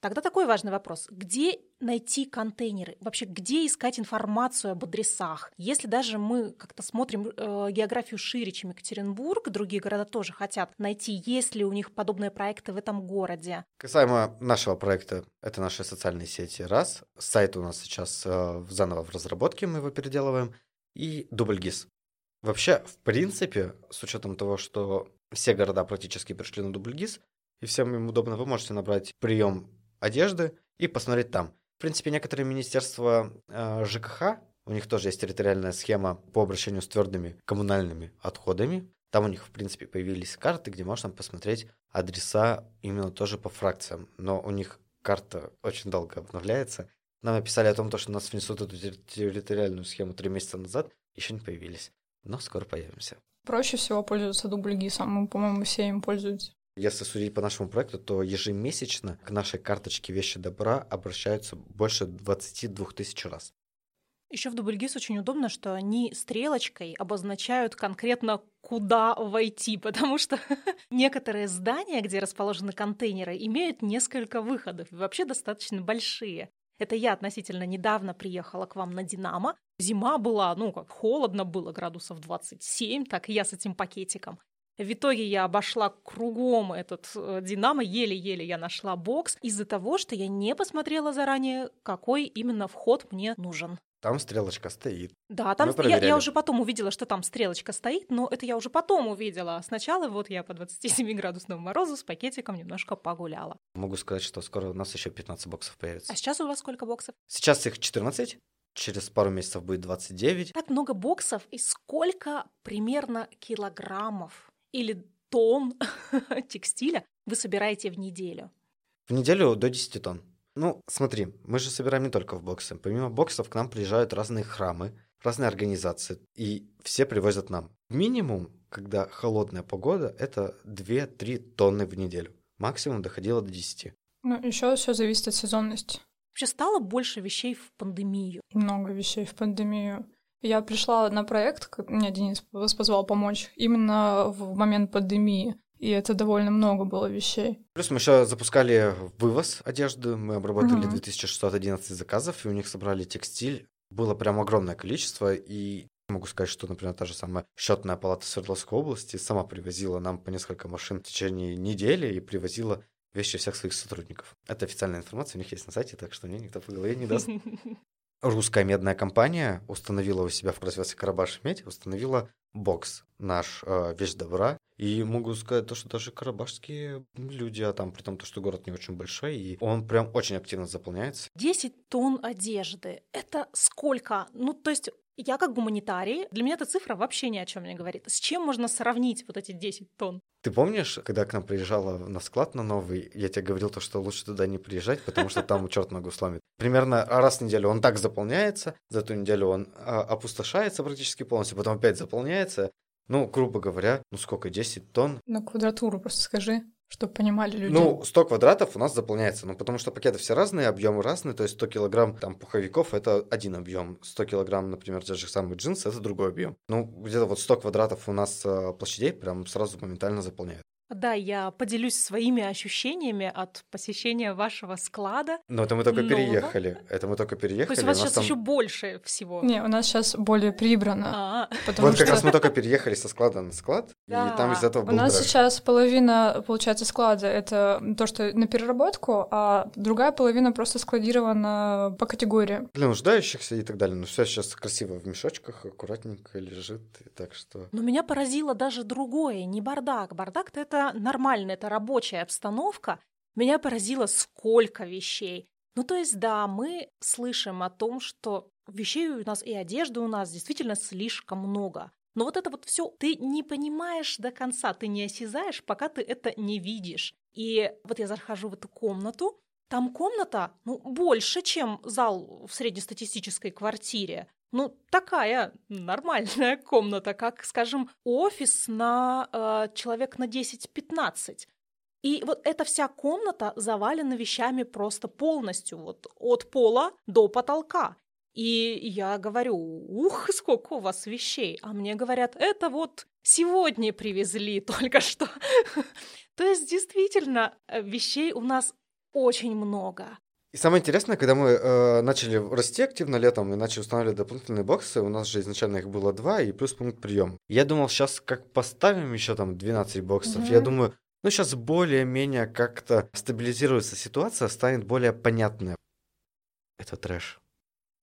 Тогда такой важный вопрос. Где найти контейнеры? Вообще, где искать информацию об адресах? Если даже мы как-то смотрим э, географию шире, чем Екатеринбург, другие города тоже хотят найти, есть ли у них подобные проекты в этом городе. Касаемо нашего проекта, это наши социальные сети, раз. Сайт у нас сейчас э, заново в разработке, мы его переделываем. И дубльгиз. Вообще, в принципе, с учетом того, что все города практически пришли на дубльгиз, и всем им удобно, вы можете набрать прием одежды и посмотреть там. В принципе, некоторые министерства э, ЖКХ, у них тоже есть территориальная схема по обращению с твердыми коммунальными отходами. Там у них, в принципе, появились карты, где можно посмотреть адреса именно тоже по фракциям. Но у них карта очень долго обновляется. Нам написали о том, то, что нас внесут эту терри- территориальную схему три месяца назад, еще не появились. Но скоро появимся. Проще всего пользоваться дубльгисом. По-моему, все им пользуются. Если судить по нашему проекту, то ежемесячно к нашей карточке вещи добра обращаются больше 22 тысяч раз. Еще в Дубльгиз очень удобно, что они стрелочкой обозначают конкретно, куда войти, потому что некоторые здания, где расположены контейнеры, имеют несколько выходов, и вообще достаточно большие. Это я относительно недавно приехала к вам на Динамо. Зима была, ну как, холодно было, градусов 27, так и я с этим пакетиком. В итоге я обошла кругом этот э, Динамо, еле-еле я нашла бокс из-за того, что я не посмотрела заранее, какой именно вход мне нужен. Там стрелочка стоит. Да, там ст- я, я уже потом увидела, что там стрелочка стоит, но это я уже потом увидела. Сначала вот я по 27-градусному морозу с пакетиком немножко погуляла. Могу сказать, что скоро у нас еще 15 боксов появится. А сейчас у вас сколько боксов? Сейчас их 14, через пару месяцев будет 29. Так много боксов и сколько примерно килограммов или тонн текстиля вы собираете в неделю? В неделю до 10 тонн. Ну, смотри, мы же собираем не только в боксы. Помимо боксов к нам приезжают разные храмы, разные организации, и все привозят нам. Минимум, когда холодная погода, это 2-3 тонны в неделю. Максимум доходило до 10. Ну, еще все зависит от сезонности. Вообще стало больше вещей в пандемию. Много вещей в пандемию. Я пришла на проект, меня Денис вас позвал помочь, именно в момент пандемии. И это довольно много было вещей. Плюс мы еще запускали вывоз одежды, мы обработали Мгм. 2611 заказов, и у них собрали текстиль. Было прям огромное количество, и Могу сказать, что, например, та же самая счетная палата Свердловской области сама привозила нам по несколько машин в течение недели и привозила вещи всех своих сотрудников. Это официальная информация, у них есть на сайте, так что мне никто по голове не даст. Русская медная компания установила у себя в производстве Карабаш Медь, установила бокс наш э, вещь добра. И могу сказать то, что даже карабашские люди, а там при том, то, что город не очень большой, и он прям очень активно заполняется. 10 тонн одежды. Это сколько? Ну, то есть я как гуманитарий, для меня эта цифра вообще ни о чем не говорит. С чем можно сравнить вот эти 10 тонн? Ты помнишь, когда к нам приезжала на склад на новый, я тебе говорил то, что лучше туда не приезжать, потому что там черт ногу сломит. Примерно раз в неделю он так заполняется, за эту неделю он а, опустошается практически полностью, потом опять заполняется. Ну, грубо говоря, ну сколько, 10 тонн? На квадратуру просто скажи чтобы понимали люди. Ну, 100 квадратов у нас заполняется, ну, потому что пакеты все разные, объемы разные, то есть 100 килограмм там пуховиков – это один объем, 100 килограмм, например, те же самые джинсы – это другой объем. Ну, где-то вот 100 квадратов у нас э, площадей прям сразу моментально заполняют. Да, я поделюсь своими ощущениями от посещения вашего склада. Но это мы только нового. переехали. Это мы только переехали. То есть у вас сейчас там... еще больше всего. Не, у нас сейчас более прибрано. А-а. Вот что... как раз мы только переехали со склада на склад, да. и там из этого был У нас дрожь. сейчас половина, получается, склада — это то, что на переработку, а другая половина просто складирована по категории. Для нуждающихся и так далее. Но все сейчас красиво в мешочках, аккуратненько лежит, и так что... Но меня поразило даже другое, не бардак. Бардак-то это это нормально, это рабочая обстановка, меня поразило, сколько вещей. Ну, то есть, да, мы слышим о том, что вещей у нас и одежды у нас действительно слишком много. Но вот это вот все ты не понимаешь до конца, ты не осязаешь, пока ты это не видишь. И вот я захожу в эту комнату, там комната, ну, больше, чем зал в среднестатистической квартире. Ну, такая нормальная комната, как, скажем, офис на э, человек на 10-15. И вот эта вся комната завалена вещами просто полностью, вот от пола до потолка. И я говорю, ух, сколько у вас вещей. А мне говорят, это вот сегодня привезли только что. То есть действительно э, вещей у нас очень много. И самое интересное, когда мы э, начали расти активно летом и начали устанавливать дополнительные боксы, у нас же изначально их было два и плюс пункт прием. Я думал, сейчас как поставим еще там 12 боксов, mm-hmm. я думаю, ну сейчас более-менее как-то стабилизируется ситуация, станет более понятная. Это трэш.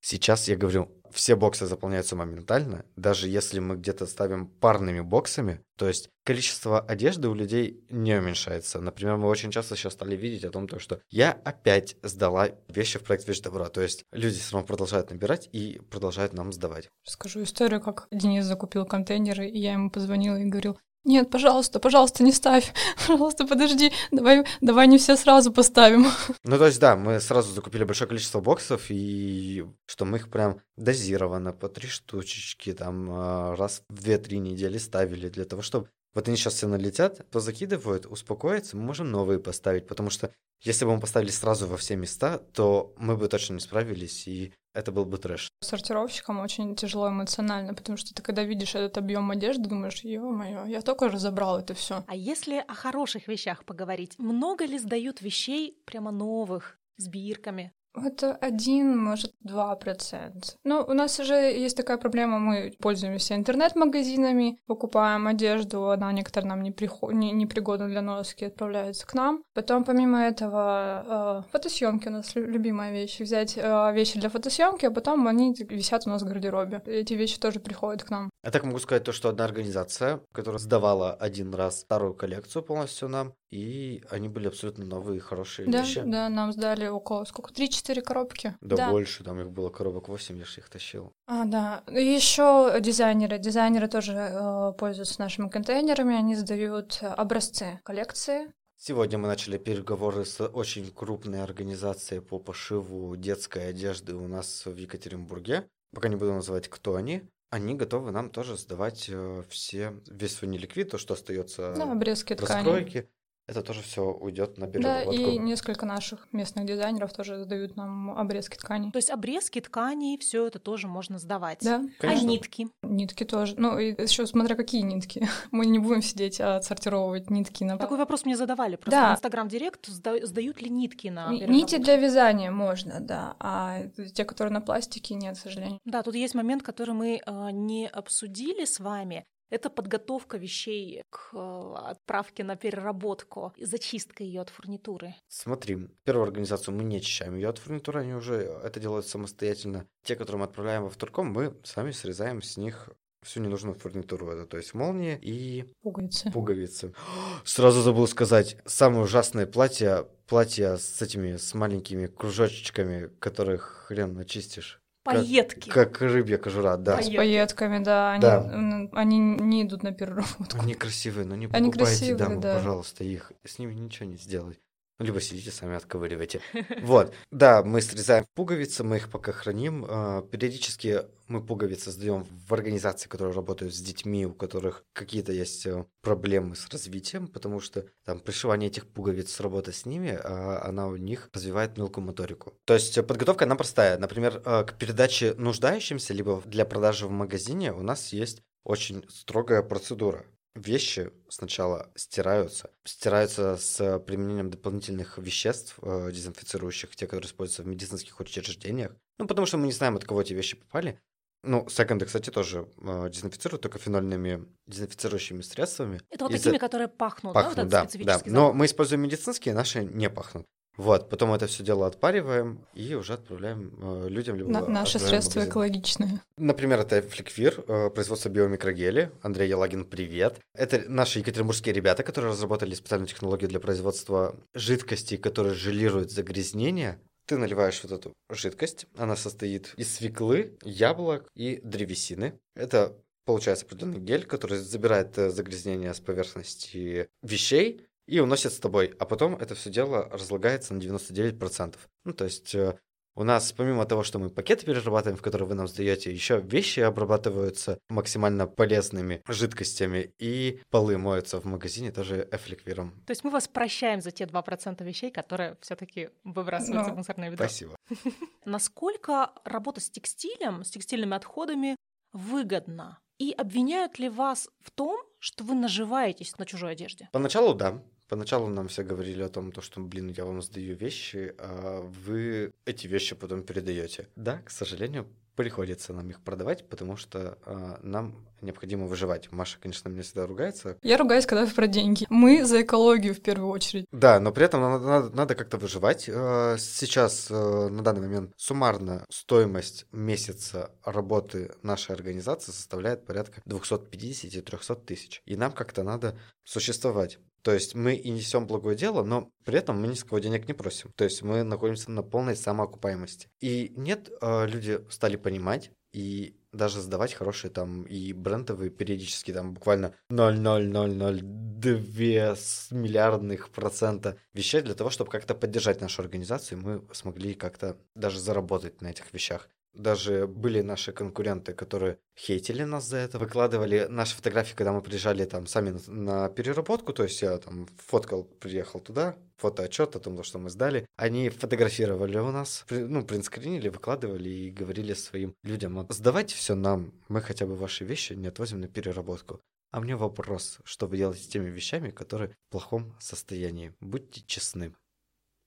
Сейчас я говорю, все боксы заполняются моментально, даже если мы где-то ставим парными боксами, то есть количество одежды у людей не уменьшается. Например, мы очень часто сейчас стали видеть о том, что я опять сдала вещи в проект «Вещь добра», то есть люди все равно продолжают набирать и продолжают нам сдавать. Скажу историю, как Денис закупил контейнеры, и я ему позвонила и говорил, нет, пожалуйста, пожалуйста, не ставь. Пожалуйста, подожди. Давай, давай не все сразу поставим. Ну, то есть, да, мы сразу закупили большое количество боксов, и что мы их прям дозированно по три штучечки там а, раз в две-три недели ставили для того, чтобы вот они сейчас все налетят, то закидывают, успокоятся, мы можем новые поставить, потому что если бы мы поставили сразу во все места, то мы бы точно не справились, и это был бы трэш. Сортировщикам очень тяжело эмоционально, потому что ты когда видишь этот объем одежды, думаешь, ё-моё, я только разобрал это все. А если о хороших вещах поговорить, много ли сдают вещей прямо новых, с бирками? Это один, может, два процента. Ну, у нас уже есть такая проблема, мы пользуемся интернет-магазинами, покупаем одежду, она некоторая нам не, приход... не, не пригодна для носки, отправляется к нам. Потом, помимо этого, э, фотосъемки у нас любимая вещь. Взять э, вещи для фотосъемки, а потом они висят у нас в гардеробе. Эти вещи тоже приходят к нам. Я так могу сказать то, что одна организация, которая сдавала один раз старую коллекцию полностью нам, и они были абсолютно новые, хорошие да, вещи. Да, нам сдали около сколько? Три-четыре коробки. Да, да, больше, там их было коробок восемь, я же их тащил. А, да. Еще дизайнеры. Дизайнеры тоже э, пользуются нашими контейнерами, они сдают образцы коллекции. Сегодня мы начали переговоры с очень крупной организацией по пошиву детской одежды у нас в Екатеринбурге. Пока не буду называть, кто они они готовы нам тоже сдавать э, все, весь свой неликвид, то, что остается да, обрезки раскройки. Это тоже все уйдет на Да, переработку. и несколько наших местных дизайнеров тоже сдают нам обрезки тканей. То есть обрезки тканей, все это тоже можно сдавать. Да, А Конечно. нитки? нитки тоже. Ну, и еще смотря какие нитки. Мы не будем сидеть а отсортировывать нитки на... Такой вопрос мне задавали просто Да. в Инстаграм Директ, сда- сдают ли нитки на? Нити для вязания можно, да, а те, которые на пластике, нет, к сожалению. Да, тут есть момент, который мы э, не обсудили с вами. Это подготовка вещей к э, отправке на переработку, и зачистка ее от фурнитуры. Смотри, первую организацию мы не очищаем ее от фурнитуры, они уже это делают самостоятельно. Те, которые мы отправляем во вторком, мы сами срезаем с них всю ненужную фурнитуру, это, то есть молнии и Пуговицы. пуговицы. Сразу забыл сказать, самое ужасное платье, платье с этими, с маленькими кружочками, которых хрен очистишь. Как- Пайетки. Как рыбья кожура, да. С пайетками, да, они, Да. они не идут на переработку. Они красивые, но не Они покупайте, красивые, дамы, да. пожалуйста, их. С ними ничего не сделать. Ну, либо сидите сами отковыривайте. Вот. Да, мы срезаем пуговицы, мы их пока храним. А, Периодически мы пуговицы сдаем в организации, которые работают с детьми, у которых какие-то есть э, проблемы с развитием, потому что там пришивание этих пуговиц, работа с ними, а, она у них развивает мелкую моторику. То есть подготовка, она простая. Например, э, к передаче нуждающимся, либо для продажи в магазине у нас есть очень строгая процедура. Вещи сначала стираются. Стираются с применением дополнительных веществ, э, дезинфицирующих, те, которые используются в медицинских учреждениях. Ну, потому что мы не знаем, от кого эти вещи попали. Ну, секонды, кстати, тоже э, дезинфицируют только фенольными дезинфицирующими средствами. Это вот такими, которые пахнут, да, вот Пахнут, да, да. Но мы используем медицинские, наши не пахнут. Вот, потом это все дело отпариваем и уже отправляем э, людям. Либо На- наши средства магазин. экологичные. Например, это Фликвир, э, производство биомикрогели. Андрей Елагин, привет. Это наши екатеринбургские ребята, которые разработали специальную технологию для производства жидкостей, которые желируют загрязнение. Ты наливаешь вот эту жидкость, она состоит из свеклы, яблок и древесины. Это получается определенный гель, который забирает э, загрязнение с поверхности вещей и уносит с тобой, а потом это все дело разлагается на 99%. Ну, то есть э, у нас, помимо того, что мы пакеты перерабатываем, в которые вы нам сдаете, еще вещи обрабатываются максимально полезными жидкостями, и полы моются в магазине тоже эфликвиром. То есть мы вас прощаем за те 2% вещей, которые все таки выбрасываются Ну, в мусорное ведро. Спасибо. Насколько работа с текстилем, с текстильными отходами выгодна? И обвиняют ли вас в том, что вы наживаетесь на чужой одежде? Поначалу да. Поначалу нам все говорили о том, то, что, блин, я вам сдаю вещи, а вы эти вещи потом передаете. Да, к сожалению, приходится нам их продавать, потому что а, нам необходимо выживать. Маша, конечно, меня всегда ругается. Я ругаюсь, когда про деньги. Мы за экологию в первую очередь. Да, но при этом надо, надо- надо как-то выживать. Э, Сейчас, э, на данный момент, суммарно стоимость месяца работы нашей организации составляет порядка 250-300 тысяч. И нам как-то надо существовать. То есть мы и несем благое дело, но при этом мы ни с кого денег не просим. То есть мы находимся на полной самоокупаемости. И нет, э, люди стали понимать и даже сдавать хорошие там и брендовые периодически там буквально 0,0002 с- миллиардных процента вещей для того, чтобы как-то поддержать нашу организацию, и мы смогли как-то даже заработать на этих вещах. Даже были наши конкуренты, которые хейтили нас за это, выкладывали наши фотографии, когда мы приезжали там сами на, переработку, то есть я там фоткал, приехал туда, фотоотчет о том, что мы сдали. Они фотографировали у нас, ну, принтскринили, выкладывали и говорили своим людям, «Вот сдавайте все нам, мы хотя бы ваши вещи не отвозим на переработку. А мне вопрос, что вы делаете с теми вещами, которые в плохом состоянии? Будьте честны.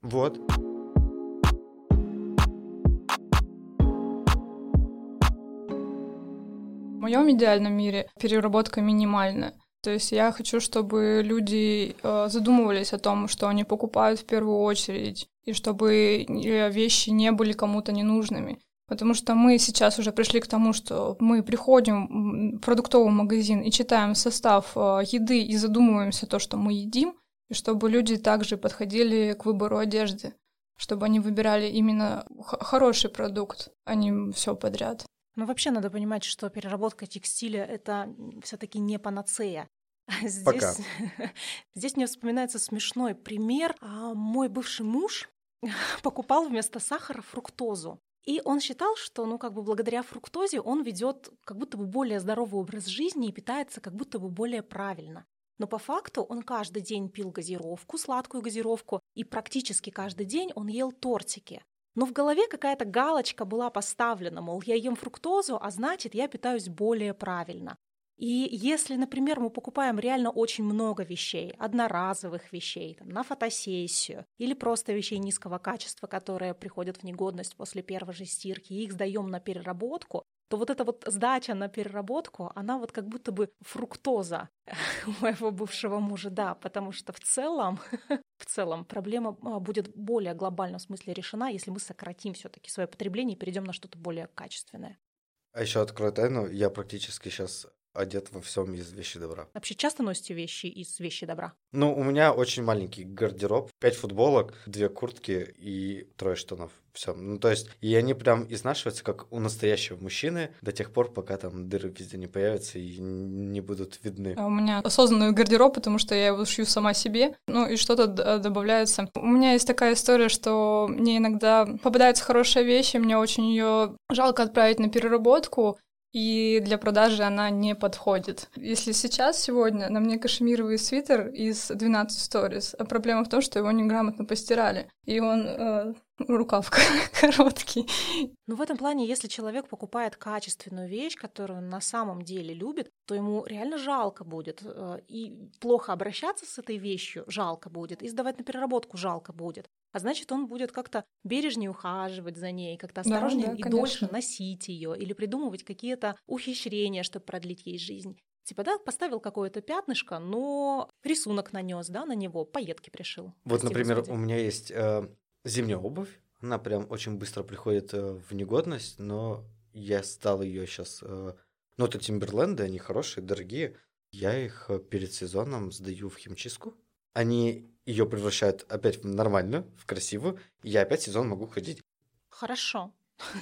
Вот. Моем идеальном мире переработка минимальна. То есть я хочу, чтобы люди э, задумывались о том, что они покупают в первую очередь, и чтобы э, вещи не были кому-то ненужными. Потому что мы сейчас уже пришли к тому, что мы приходим в продуктовый магазин и читаем состав э, еды и задумываемся то, что мы едим, и чтобы люди также подходили к выбору одежды, чтобы они выбирали именно хороший продукт, а не все подряд. Ну, вообще надо понимать, что переработка текстиля — это все таки не панацея. Здесь, Пока. здесь мне вспоминается смешной пример. А, Мой бывший муж покупал вместо сахара фруктозу. И он считал, что, ну, как бы благодаря фруктозе он ведет как будто бы более здоровый образ жизни и питается как будто бы более правильно. но по факту он каждый день пил газировку, сладкую газировку, и практически каждый день он ел тортики. Но в голове какая-то галочка была поставлена, мол, я ем фруктозу, а значит, я питаюсь более правильно. И если, например, мы покупаем реально очень много вещей, одноразовых вещей, там, на фотосессию, или просто вещей низкого качества, которые приходят в негодность после первой же стирки, и их сдаем на переработку, то вот эта вот сдача на переработку, она вот как будто бы фруктоза моего бывшего мужа, да, потому что в целом, в целом проблема а, будет более глобальном смысле решена, если мы сократим все таки свое потребление и перейдем на что-то более качественное. А еще открою тайну, я практически сейчас одет во всем из вещи добра. Вообще часто носите вещи из вещи добра? Ну, у меня очень маленький гардероб. Пять футболок, две куртки и трое штанов. Все. Ну, то есть, и они прям изнашиваются, как у настоящего мужчины, до тех пор, пока там дыры везде не появятся и не будут видны. А у меня осознанный гардероб, потому что я его шью сама себе, ну и что-то добавляется. У меня есть такая история, что мне иногда попадаются хорошие вещи, мне очень ее жалко отправить на переработку, и для продажи она не подходит. Если сейчас, сегодня, на мне кашемировый свитер из 12 stories, а проблема в том, что его неграмотно постирали, и он э, рукав короткий. Ну, в этом плане, если человек покупает качественную вещь, которую он на самом деле любит, то ему реально жалко будет. Э, и плохо обращаться с этой вещью жалко будет, и сдавать на переработку жалко будет а значит, он будет как-то бережнее ухаживать за ней, как-то осторожнее да, да, и конечно. дольше носить ее или придумывать какие-то ухищрения, чтобы продлить ей жизнь. Типа, да, поставил какое-то пятнышко, но рисунок нанес, да, на него, пайетки пришил. Вот, Прости, например, господи. у меня есть э, зимняя обувь, она прям очень быстро приходит э, в негодность, но я стал ее сейчас... Э, ну, это Тимберленды, они хорошие, дорогие. Я их э, перед сезоном сдаю в химчистку. Они ее превращают опять в нормальную, в красивую, и я опять сезон могу ходить. Хорошо.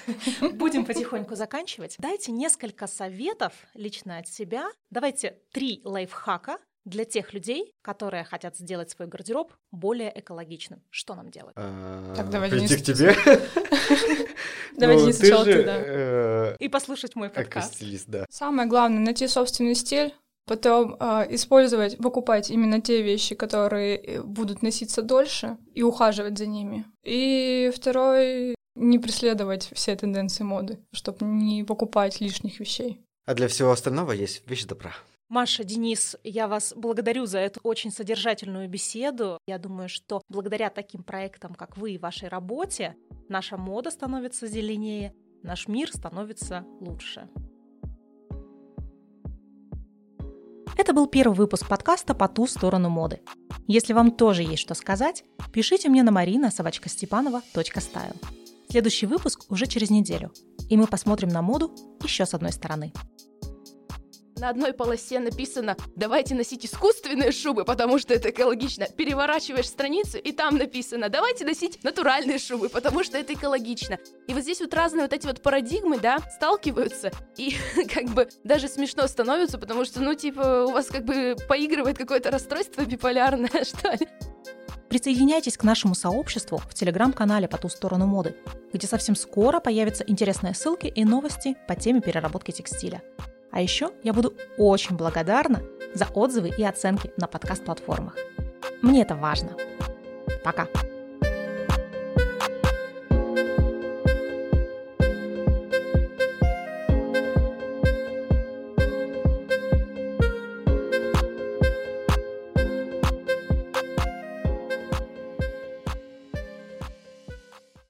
Будем потихоньку заканчивать. Дайте несколько советов лично от себя. Давайте три лайфхака для тех людей, которые хотят сделать свой гардероб более экологичным. Что нам делать? А, так, давай, Прийти к тебе? Давай, Денис, сначала ты, да. Э, и послушать мой подкаст. да. Самое главное — найти собственный стиль, Потом э, использовать, покупать именно те вещи, которые э, будут носиться дольше, и ухаживать за ними. И второй не преследовать все тенденции моды, чтобы не покупать лишних вещей. А для всего остального есть вещь добра. Маша, Денис, я вас благодарю за эту очень содержательную беседу. Я думаю, что благодаря таким проектам, как вы и вашей работе, наша мода становится зеленее, наш мир становится лучше. Это был первый выпуск подкаста «По ту сторону моды». Если вам тоже есть что сказать, пишите мне на marina style. Следующий выпуск уже через неделю, и мы посмотрим на моду еще с одной стороны на одной полосе написано «Давайте носить искусственные шубы, потому что это экологично». Переворачиваешь страницу, и там написано «Давайте носить натуральные шубы, потому что это экологично». И вот здесь вот разные вот эти вот парадигмы, да, сталкиваются, и как бы даже смешно становится, потому что, ну, типа, у вас как бы поигрывает какое-то расстройство биполярное, что ли. Присоединяйтесь к нашему сообществу в телеграм-канале «По ту сторону моды», где совсем скоро появятся интересные ссылки и новости по теме переработки текстиля. А еще я буду очень благодарна за отзывы и оценки на подкаст-платформах. Мне это важно. Пока.